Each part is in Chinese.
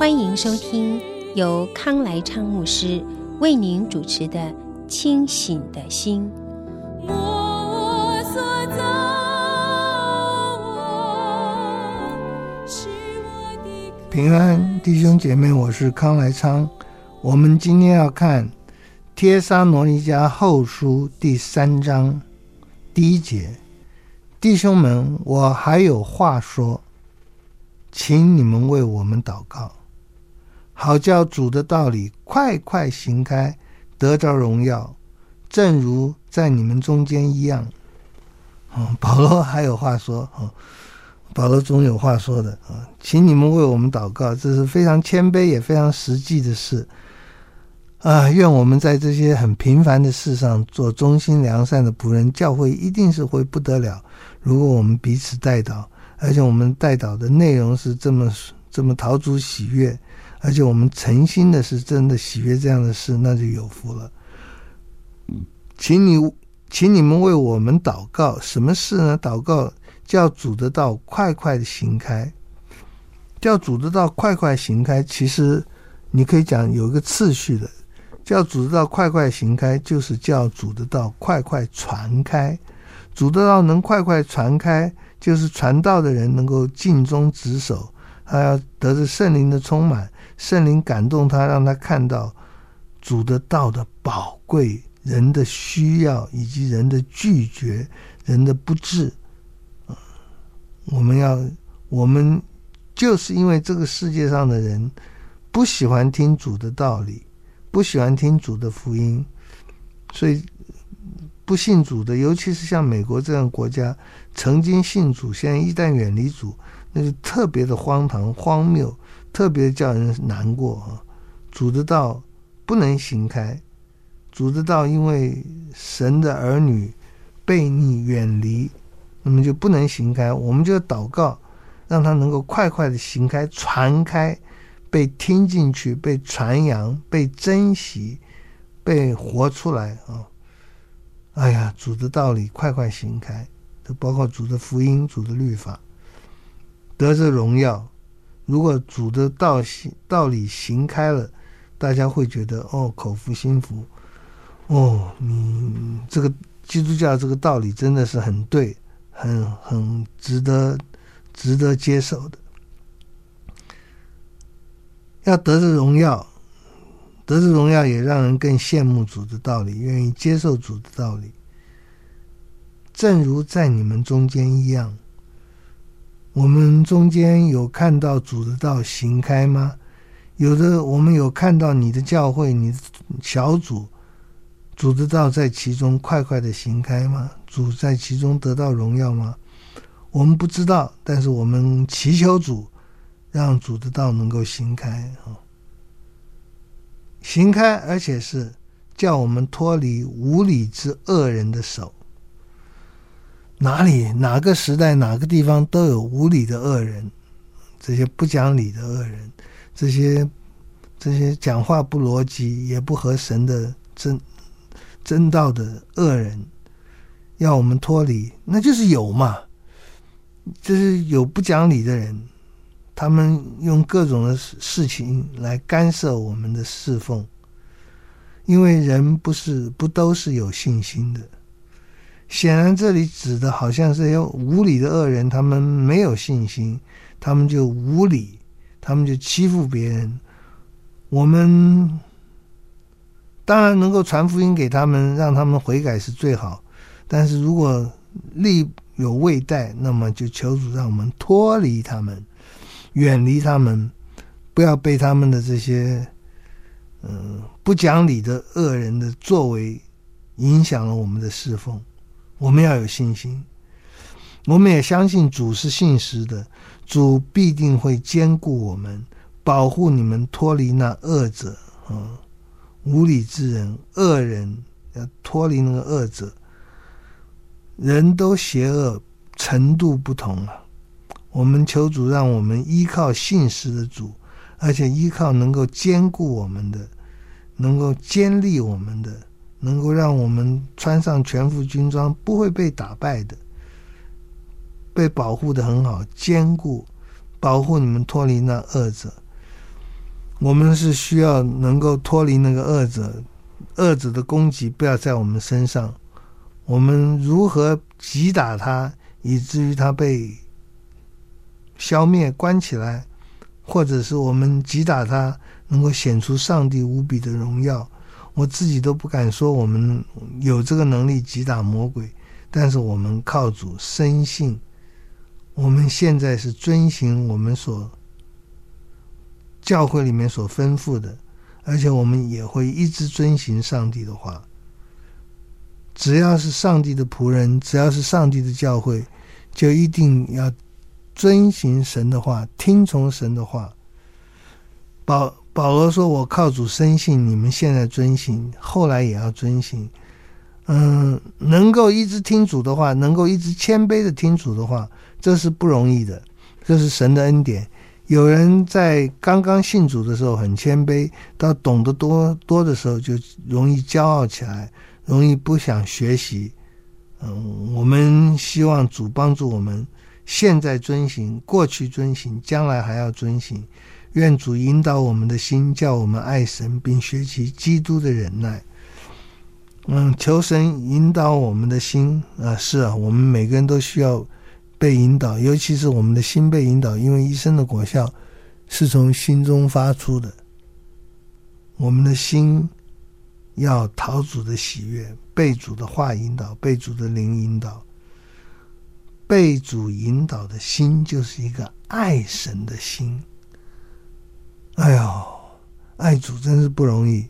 欢迎收听由康来昌牧师为您主持的《清醒的心》。平安，弟兄姐妹，我是康来昌。我们今天要看《帖撒罗尼迦后书》第三章第一节。弟兄们，我还有话说，请你们为我们祷告，好叫主的道理快快行开，得着荣耀，正如在你们中间一样。嗯，保罗还有话说，嗯，保罗总有话说的啊，请你们为我们祷告，这是非常谦卑也非常实际的事。啊，愿我们在这些很平凡的事上做忠心良善的仆人，教会一定是会不得了。如果我们彼此代祷，而且我们代祷的内容是这么这么讨主喜悦，而且我们诚心的是真的喜悦这样的事，那就有福了。请你，请你们为我们祷告，什么事呢？祷告叫主的道快快的行开，叫主的道快快行开。其实你可以讲有一个次序的。叫主的道快快行开，就是叫主的道快快传开。主的道能快快传开，就是传道的人能够尽忠职守，他要得着圣灵的充满，圣灵感动他，让他看到主的道的宝贵，人的需要以及人的拒绝，人的不智。我们要，我们就是因为这个世界上的人不喜欢听主的道理。不喜欢听主的福音，所以不信主的，尤其是像美国这样国家，曾经信主，现在一旦远离主，那就特别的荒唐、荒谬，特别叫人难过啊！主的道不能行开，主的道因为神的儿女悖逆远离，那么就不能行开。我们就祷告，让他能够快快的行开、传开。被听进去，被传扬，被珍惜，被活出来啊！哎呀，主的道理快快行开，这包括主的福音、主的律法，得着荣耀。如果主的道行道理行开了，大家会觉得哦，口服心服。哦，你这个基督教这个道理真的是很对，很很值得值得接受的。要得着荣耀，得着荣耀也让人更羡慕主的道理，愿意接受主的道理。正如在你们中间一样，我们中间有看到主的道行开吗？有的，我们有看到你的教会、你的小组，主的道在其中快快的行开吗？主在其中得到荣耀吗？我们不知道，但是我们祈求主。让主的道能够行开啊，行开，而且是叫我们脱离无理之恶人的手。哪里哪个时代哪个地方都有无理的恶人，这些不讲理的恶人，这些这些讲话不逻辑也不合神的真真道的恶人，要我们脱离，那就是有嘛，就是有不讲理的人。他们用各种的事情来干涉我们的侍奉，因为人不是不都是有信心的。显然，这里指的好像是有无理的恶人，他们没有信心，他们就无理，他们就欺负别人。我们当然能够传福音给他们，让他们悔改是最好。但是如果力有未逮，那么就求主让我们脱离他们。远离他们，不要被他们的这些嗯不讲理的恶人的作为影响了我们的侍奉。我们要有信心。我们也相信主是信实的，主必定会坚固我们，保护你们脱离那恶者，嗯，无理之人、恶人，要脱离那个恶者。人都邪恶程度不同啊，我们求主让我们依靠信实的主，而且依靠能够坚固我们的、能够坚立我们的、能够让我们穿上全副军装不会被打败的。被保护的很好，坚固，保护你们脱离那恶者。我们是需要能够脱离那个恶者，恶者的攻击不要在我们身上。我们如何击打他，以至于他被消灭、关起来，或者是我们击打他，能够显出上帝无比的荣耀？我自己都不敢说我们有这个能力击打魔鬼，但是我们靠主深信。我们现在是遵行我们所教会里面所吩咐的，而且我们也会一直遵行上帝的话。只要是上帝的仆人，只要是上帝的教会，就一定要遵行神的话，听从神的话。保保罗说：“我靠主深信，你们现在遵行，后来也要遵行。”嗯，能够一直听主的话，能够一直谦卑的听主的话。这是不容易的，这是神的恩典。有人在刚刚信主的时候很谦卑，到懂得多多的时候就容易骄傲起来，容易不想学习。嗯，我们希望主帮助我们，现在遵行，过去遵行，将来还要遵行。愿主引导我们的心，叫我们爱神，并学习基督的忍耐。嗯，求神引导我们的心啊，是啊，我们每个人都需要。被引导，尤其是我们的心被引导，因为一生的果效是从心中发出的。我们的心要讨主的喜悦，被主的话引导，被主的灵引导。被主引导的心就是一个爱神的心。哎呦，爱主真是不容易。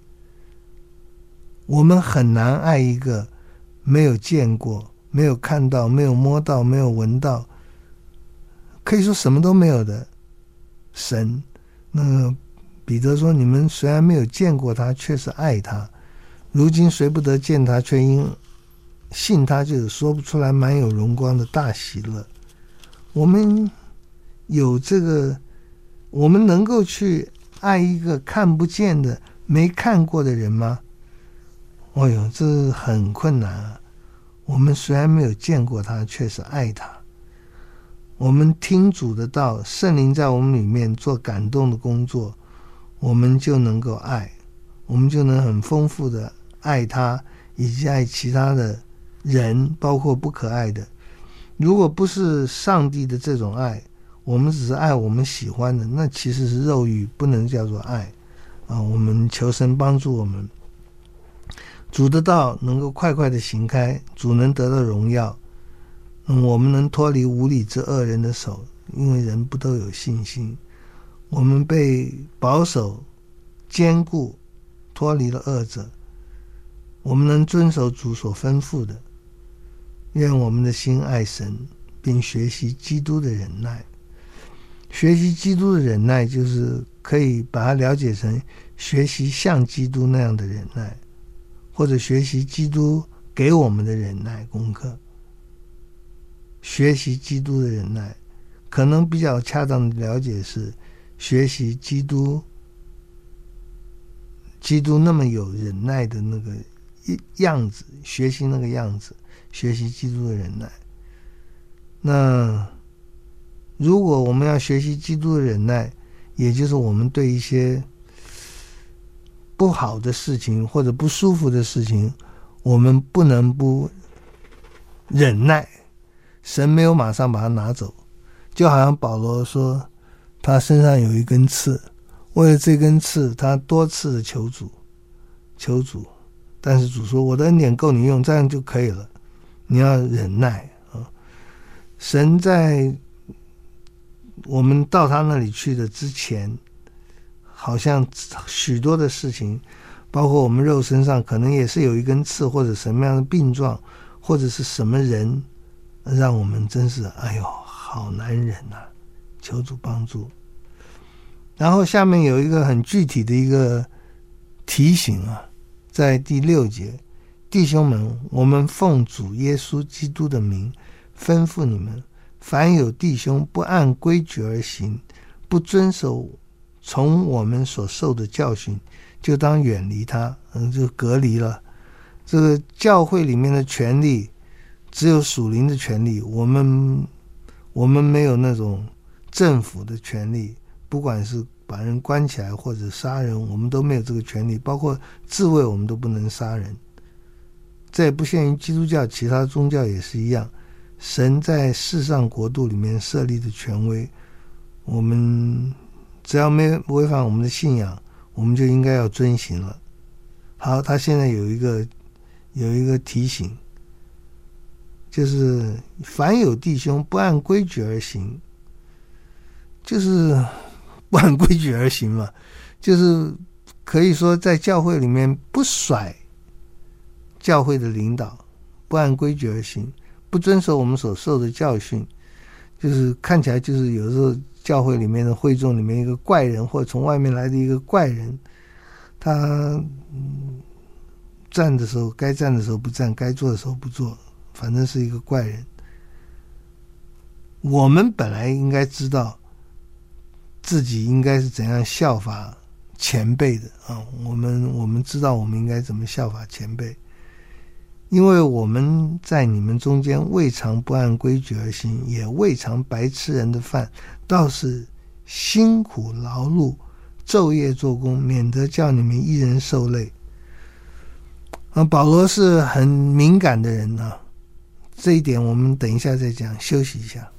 我们很难爱一个没有见过。没有看到，没有摸到，没有闻到，可以说什么都没有的神。那个彼得说：“你们虽然没有见过他，却是爱他。如今虽不得见他，却因信他，就有说不出来满有荣光的大喜乐。”我们有这个，我们能够去爱一个看不见的、没看过的人吗？哎呦，这很困难啊！我们虽然没有见过他，却是爱他。我们听主的道，圣灵在我们里面做感动的工作，我们就能够爱，我们就能很丰富的爱他，以及爱其他的人，包括不可爱的。如果不是上帝的这种爱，我们只是爱我们喜欢的，那其实是肉欲，不能叫做爱啊！我们求神帮助我们。主的道能够快快的行开，主能得到荣耀，嗯，我们能脱离无理之恶人的手，因为人不都有信心，我们被保守、坚固，脱离了恶者，我们能遵守主所吩咐的，愿我们的心爱神，并学习基督的忍耐。学习基督的忍耐，就是可以把它了解成学习像基督那样的忍耐。或者学习基督给我们的忍耐功课，学习基督的忍耐，可能比较恰当的了解是学习基督，基督那么有忍耐的那个样子，学习那个样子，学习基督的忍耐。那如果我们要学习基督的忍耐，也就是我们对一些。不好的事情或者不舒服的事情，我们不能不忍耐。神没有马上把它拿走，就好像保罗说，他身上有一根刺，为了这根刺，他多次的求主，求主，但是主说：“我的恩典够你用，这样就可以了。你要忍耐啊！”神在我们到他那里去的之前。好像许多的事情，包括我们肉身上可能也是有一根刺，或者什么样的病状，或者是什么人，让我们真是哎呦，好难忍呐、啊！求主帮助。然后下面有一个很具体的一个提醒啊，在第六节，弟兄们，我们奉主耶稣基督的名吩咐你们：凡有弟兄不按规矩而行，不遵守从我们所受的教训，就当远离他，嗯，就隔离了。这个教会里面的权利，只有属灵的权利，我们我们没有那种政府的权利。不管是把人关起来或者杀人，我们都没有这个权利。包括自卫，我们都不能杀人。这也不限于基督教，其他宗教也是一样。神在世上国度里面设立的权威，我们只要没违反我们的信仰，我们就应该要遵行了。好，他现在有一个有一个提醒，就是凡有弟兄不按规矩而行，就是。不按规矩而行嘛，就是可以说在教会里面不甩教会的领导，不按规矩而行，不遵守我们所受的教训，就是看起来就是有时候教会里面的会众里面一个怪人，或者从外面来的一个怪人，他嗯站的时候该站的时候不站，该做的时候不做，反正是一个怪人。我们本来应该知道。自己应该是怎样效法前辈的啊？我们我们知道我们应该怎么效法前辈，因为我们在你们中间未尝不按规矩而行，也未尝白吃人的饭，倒是辛苦劳碌，昼夜做工，免得叫你们一人受累。啊，保罗是很敏感的人啊，这一点我们等一下再讲，休息一下。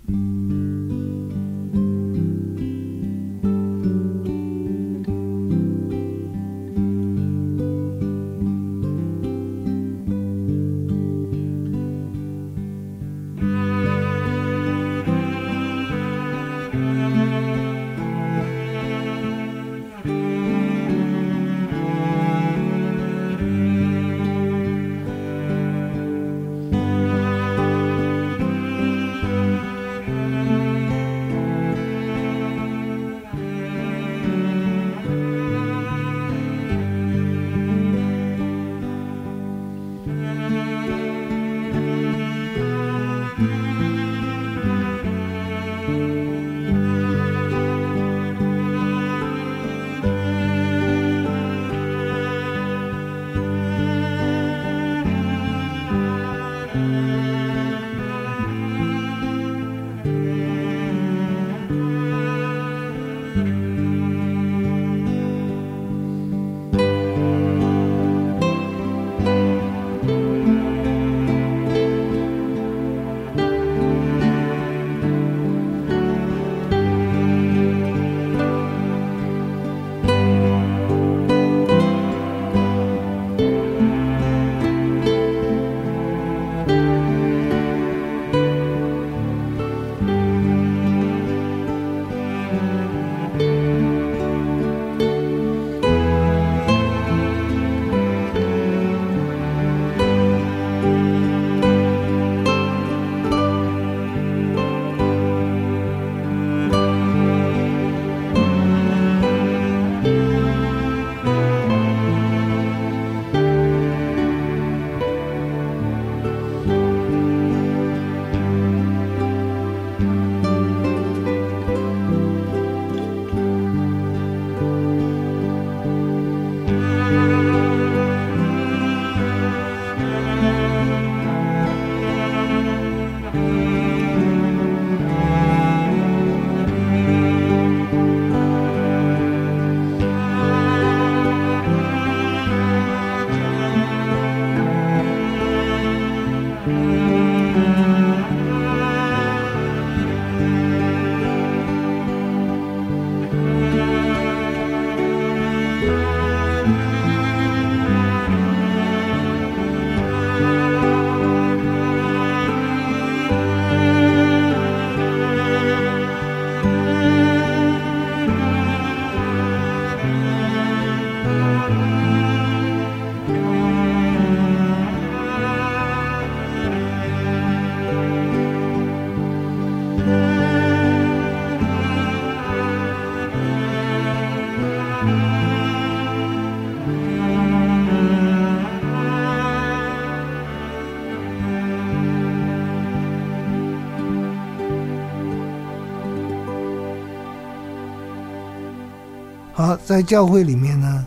好，在教会里面呢，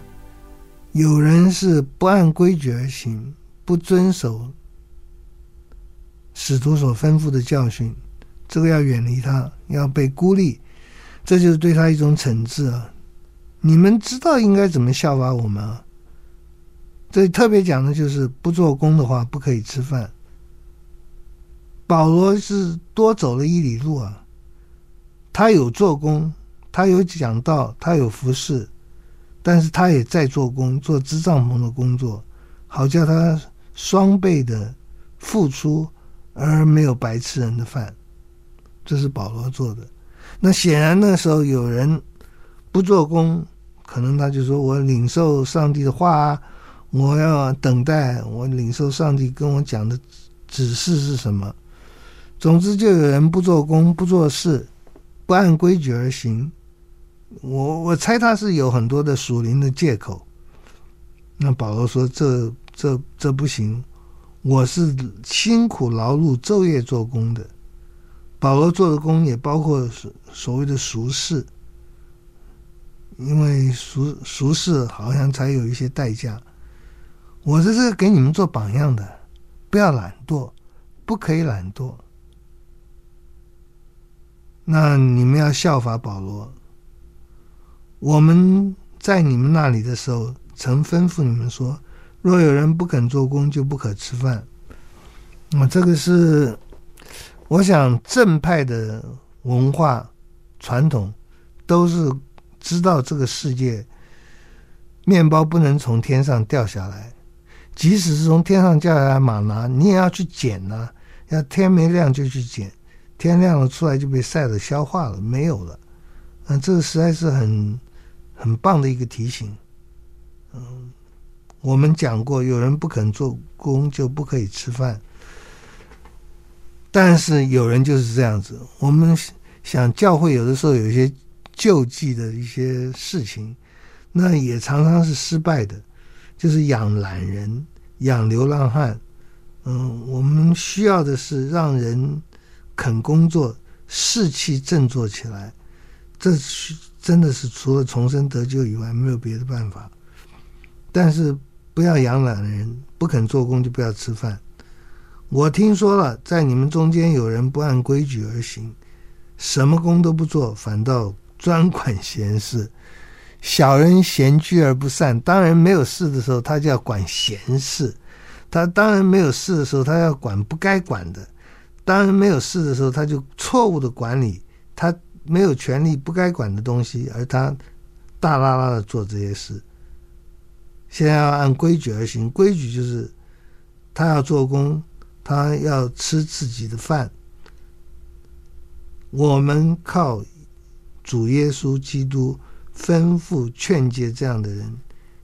有人是不按规矩而行，不遵守使徒所吩咐的教训，这个要远离他，要被孤立，这就是对他一种惩治啊！你们知道应该怎么效法我们啊？这特别讲的就是不做工的话不可以吃饭。保罗是多走了一里路啊，他有做工。他有讲到，他有服侍，但是他也在做工，做支帐篷的工作，好叫他双倍的付出，而没有白吃人的饭。这是保罗做的。那显然那时候有人不做工，可能他就说：“我领受上帝的话啊，我要等待，我领受上帝跟我讲的指示是什么。”总之，就有人不做工，不做事，不按规矩而行。我我猜他是有很多的属灵的借口。那保罗说：“这这这不行，我是辛苦劳碌昼夜做工的。保罗做的工也包括所所谓的俗事，因为俗俗事好像才有一些代价。我这是给你们做榜样的，不要懒惰，不可以懒惰。那你们要效法保罗。”我们在你们那里的时候，曾吩咐你们说：若有人不肯做工，就不可吃饭。那么这个是，我想正派的文化传统都是知道这个世界面包不能从天上掉下来，即使是从天上掉下来马拿，你也要去捡呐、要天没亮就去捡，天亮了出来就被晒得消化了，没有了。嗯，这个实在是很。很棒的一个提醒，嗯，我们讲过，有人不肯做工就不可以吃饭，但是有人就是这样子。我们想教会有的时候有一些救济的一些事情，那也常常是失败的，就是养懒人、养流浪汉。嗯，我们需要的是让人肯工作、士气振作起来，这是。真的是除了重生得救以外，没有别的办法。但是不要养懒人，不肯做工就不要吃饭。我听说了，在你们中间有人不按规矩而行，什么工都不做，反倒专管闲事。小人闲居而不善，当然没有事的时候，他就要管闲事；他当然没有事的时候，他要管不该管的；当然没有事的时候，他就错误的管理他。没有权利不该管的东西，而他大剌剌的做这些事。现在要按规矩而行，规矩就是他要做工，他要吃自己的饭。我们靠主耶稣基督吩咐劝诫这样的人，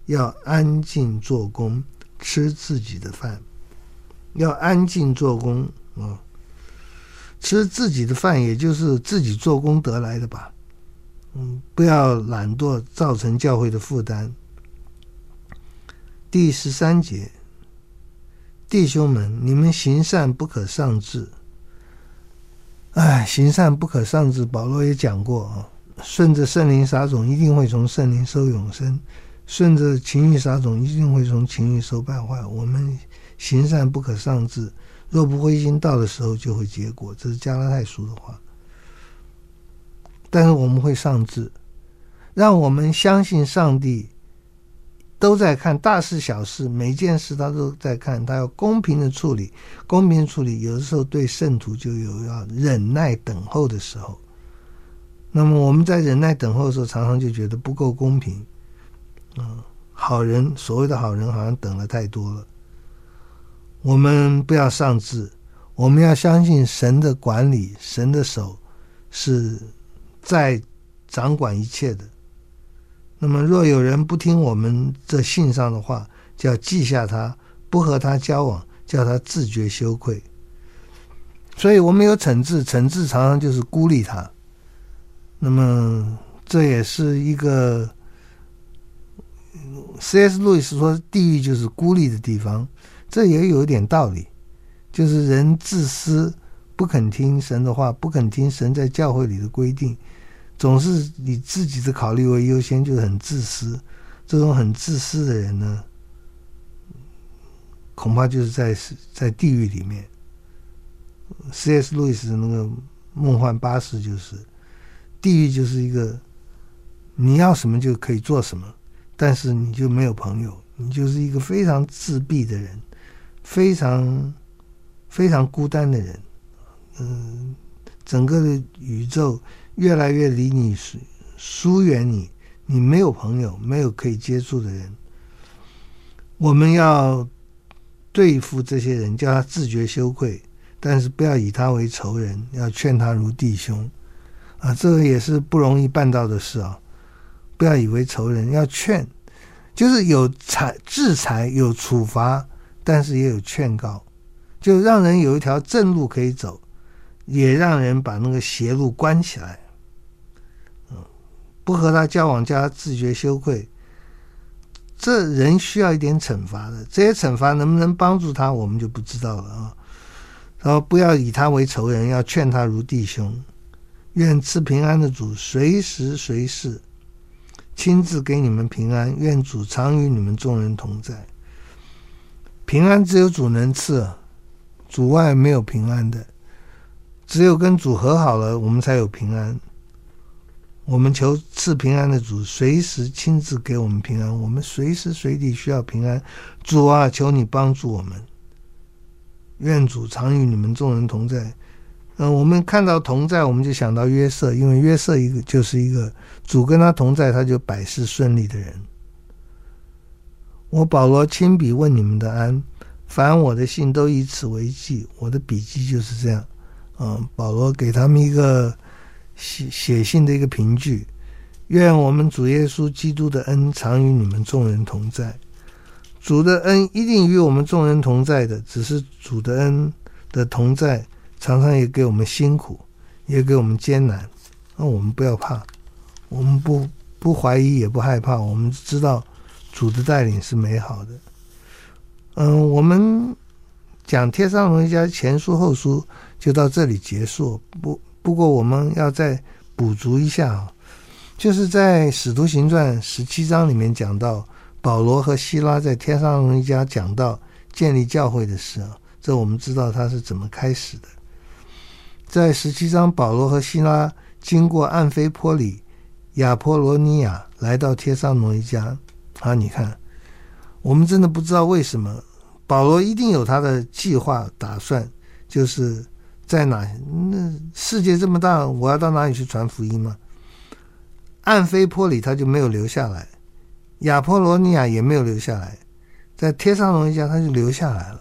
要安静做工，吃自己的饭，要安静做工啊。吃自己的饭，也就是自己做工得来的吧。嗯，不要懒惰，造成教会的负担。第十三节，弟兄们，你们行善不可丧志。哎，行善不可丧志，保罗也讲过啊。顺着圣灵撒种，一定会从圣灵收永生；顺着情欲撒种，一定会从情欲收败坏。我们行善不可丧志。若不灰心，到的时候就会结果。这是加拉太书的话。但是我们会上智，让我们相信上帝都在看大事小事，每件事他都在看，他要公平的处理，公平处理。有的时候对圣徒就有要忍耐等候的时候。那么我们在忍耐等候的时候，常常就觉得不够公平。嗯，好人，所谓的好人，好像等了太多了。我们不要丧志，我们要相信神的管理，神的手是在掌管一切的。那么，若有人不听我们这信上的话，就要记下他，不和他交往，叫他自觉羞愧。所以我们有惩治，惩治常常就是孤立他。那么，这也是一个 C.S. 路易斯说，地狱就是孤立的地方。这也有一点道理，就是人自私，不肯听神的话，不肯听神在教会里的规定，总是以自己的考虑为优先，就是很自私。这种很自私的人呢，恐怕就是在在地狱里面。C.S. 路易斯那个梦幻巴士就是，地狱就是一个你要什么就可以做什么，但是你就没有朋友，你就是一个非常自闭的人，非常非常孤单的人。嗯，整个的宇宙越来越离你疏疏远你，你没有朋友，没有可以接触的人。我们要。对付这些人，叫他自觉羞愧，但是不要以他为仇人，要劝他如弟兄，啊，这个也是不容易办到的事啊！不要以为仇人，要劝，就是有裁制裁，有处罚，但是也有劝告，就让人有一条正路可以走，也让人把那个邪路关起来。嗯，不和他交往，叫他自觉羞愧。这人需要一点惩罚的，这些惩罚能不能帮助他，我们就不知道了啊。然后不要以他为仇人，要劝他如弟兄。愿赐平安的主随时随事亲自给你们平安。愿主常与你们众人同在。平安只有主能赐，主外没有平安的。只有跟主和好了，我们才有平安。我们求赐平安的主，随时亲自给我们平安。我们随时随地需要平安，主啊，求你帮助我们。愿主常与你们众人同在。嗯、我们看到同在，我们就想到约瑟，因为约瑟一个就是一个主跟他同在，他就百事顺利的人。我保罗亲笔问你们的安，凡我的信都以此为记。我的笔记就是这样。嗯、保罗给他们一个。写写信的一个凭据，愿我们主耶稣基督的恩常与你们众人同在。主的恩一定与我们众人同在的，只是主的恩的同在常常也给我们辛苦，也给我们艰难。那我们不要怕，我们不不怀疑，也不害怕。我们知道主的带领是美好的。嗯，我们讲天上龙一家前书后书就到这里结束。不。不过我们要再补足一下啊，就是在《使徒行传》十七章里面讲到保罗和希拉在天上龙一家讲到建立教会的事啊，这我们知道他是怎么开始的。在十七章，保罗和希拉经过暗非波里、亚波罗尼亚来到帖撒罗尼迦啊，你看，我们真的不知道为什么保罗一定有他的计划打算，就是。在哪？那世界这么大，我要到哪里去传福音吗？暗菲波里他就没有留下来，亚波罗尼亚也没有留下来，在帖撒罗尼迦他就留下来了。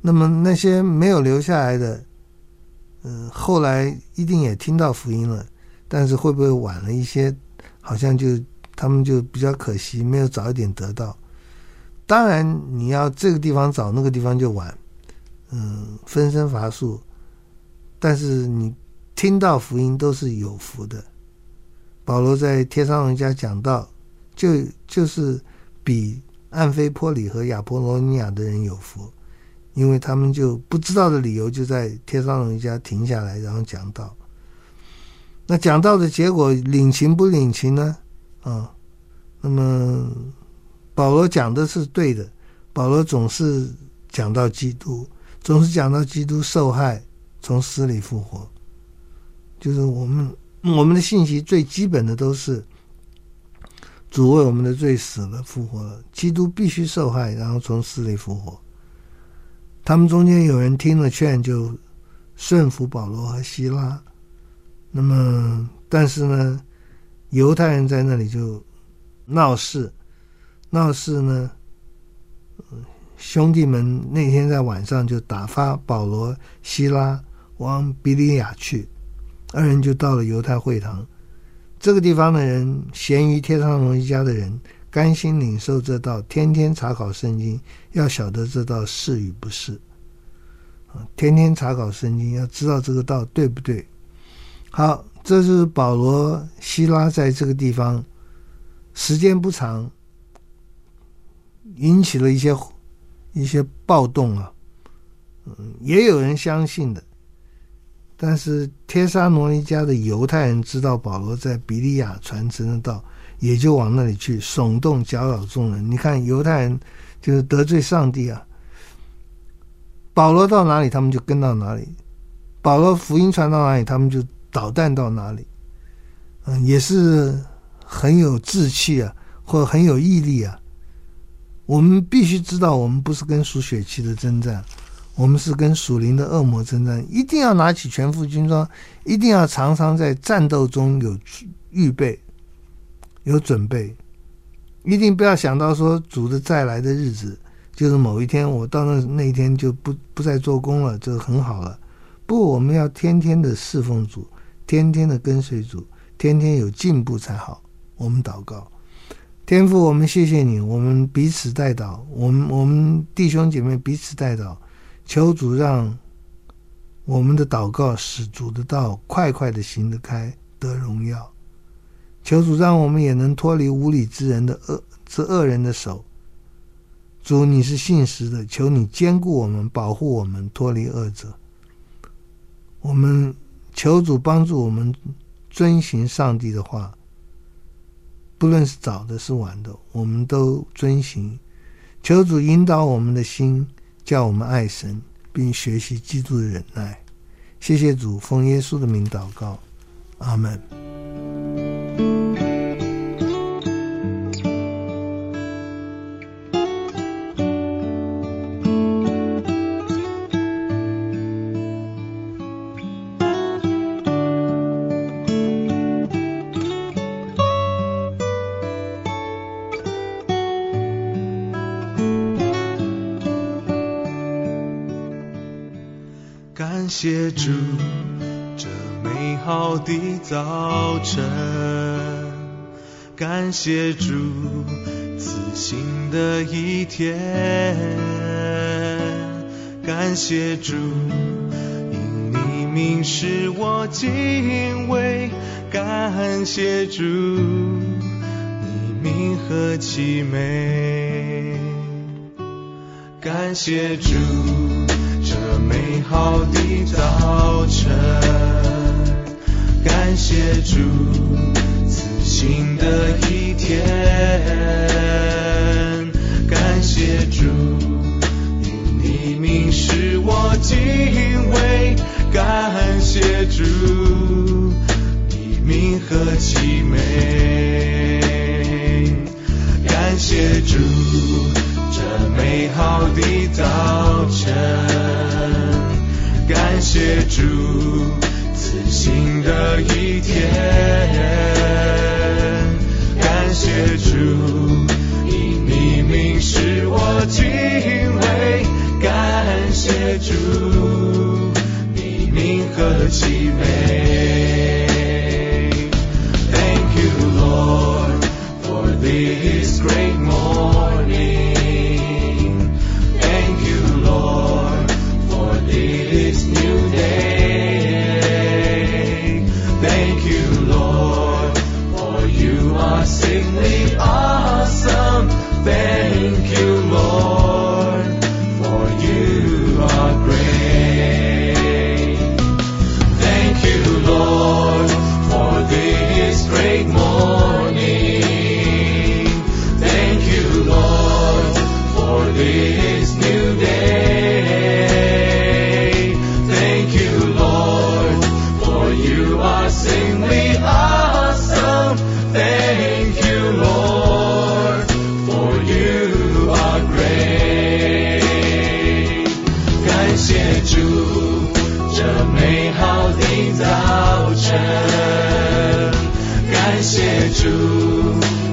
那么那些没有留下来的，嗯、后来一定也听到福音了，但是会不会晚了一些？好像就他们就比较可惜，没有早一点得到。当然，你要这个地方早，那个地方就晚。嗯，分身乏术，但是你听到福音都是有福的。保罗在天上人家讲道，就就是比暗非波里和亚波罗尼亚的人有福，因为他们就不知道的理由，就在天上人家停下来，然后讲道。那讲道的结果领情不领情呢？啊，那么保罗讲的是对的，保罗总是讲到基督。总是讲到基督受害，从死里复活，就是我们我们的信息最基本的都是主为我们的罪死了复活了，基督必须受害，然后从死里复活。他们中间有人听了劝，就顺服保罗和希拉。那么，但是呢，犹太人在那里就闹事，闹事呢。兄弟们那天在晚上就打发保罗、西拉往比利亚去，二人就到了犹太会堂。这个地方的人，咸于帖撒罗尼迦的人，甘心领受这道，天天查考圣经，要晓得这道是与不是。啊天天查考圣经，要知道这个道对不对。好，这是保罗、希拉在这个地方，时间不长，引起了一些。一些暴动啊，嗯，也有人相信的，但是帖撒罗尼迦的犹太人知道保罗在比利亚传承的道，也就往那里去，耸动搅扰众人。你看犹太人就是得罪上帝啊！保罗到哪里，他们就跟到哪里；保罗福音传到哪里，他们就导弹到哪里。嗯，也是很有志气啊，或很有毅力啊。我们必须知道，我们不是跟属血气的征战。我们是跟属灵的恶魔征战，一定要拿起全副军装，一定要常常在战斗中有预备、有准备，一定不要想到说主的再来的日子就是某一天，我到那那一天就不不再做工了，就很好了。不，我们要天天的侍奉主，天天的跟随主，天天有进步才好。我们祷告，天父，我们谢谢你，我们彼此代祷，我们我们弟兄姐妹彼此代祷。求主让我们的祷告使主的道快快的行得开，得荣耀。求主让我们也能脱离无理之人的恶之恶人的手。主，你是信实的，求你坚固我们，保护我们，脱离恶者。我们求主帮助我们遵行上帝的话，不论是早的，是晚的，我们都遵行。求主引导我们的心。叫我们爱神，并学习基督的忍耐。谢谢主，奉耶稣的名祷告，阿门。的早晨，感谢主赐新的一天，感谢主，因你名使我敬畏，感谢主，你名何其美，感谢主。这美好的早晨，感谢主赐新的一天，感谢主，因你名使我敬畏，感谢主，你名何其美，感谢主。这美好的早晨，感谢主新的一天，感谢主，因你名使我敬畏，感谢主，你名何其美。Thank you, Lord, for this great morning.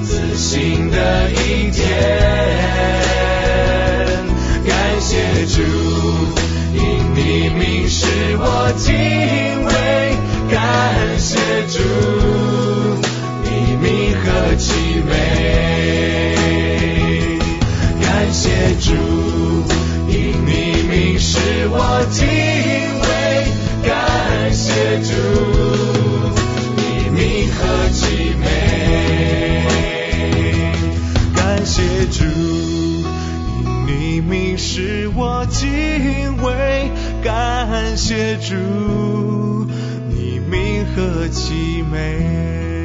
自信的一天，感谢主，因你明示我敬畏，感谢主，你你和其美，感谢主，因你明示我敬畏。我敬畏，感谢主，你名何其美。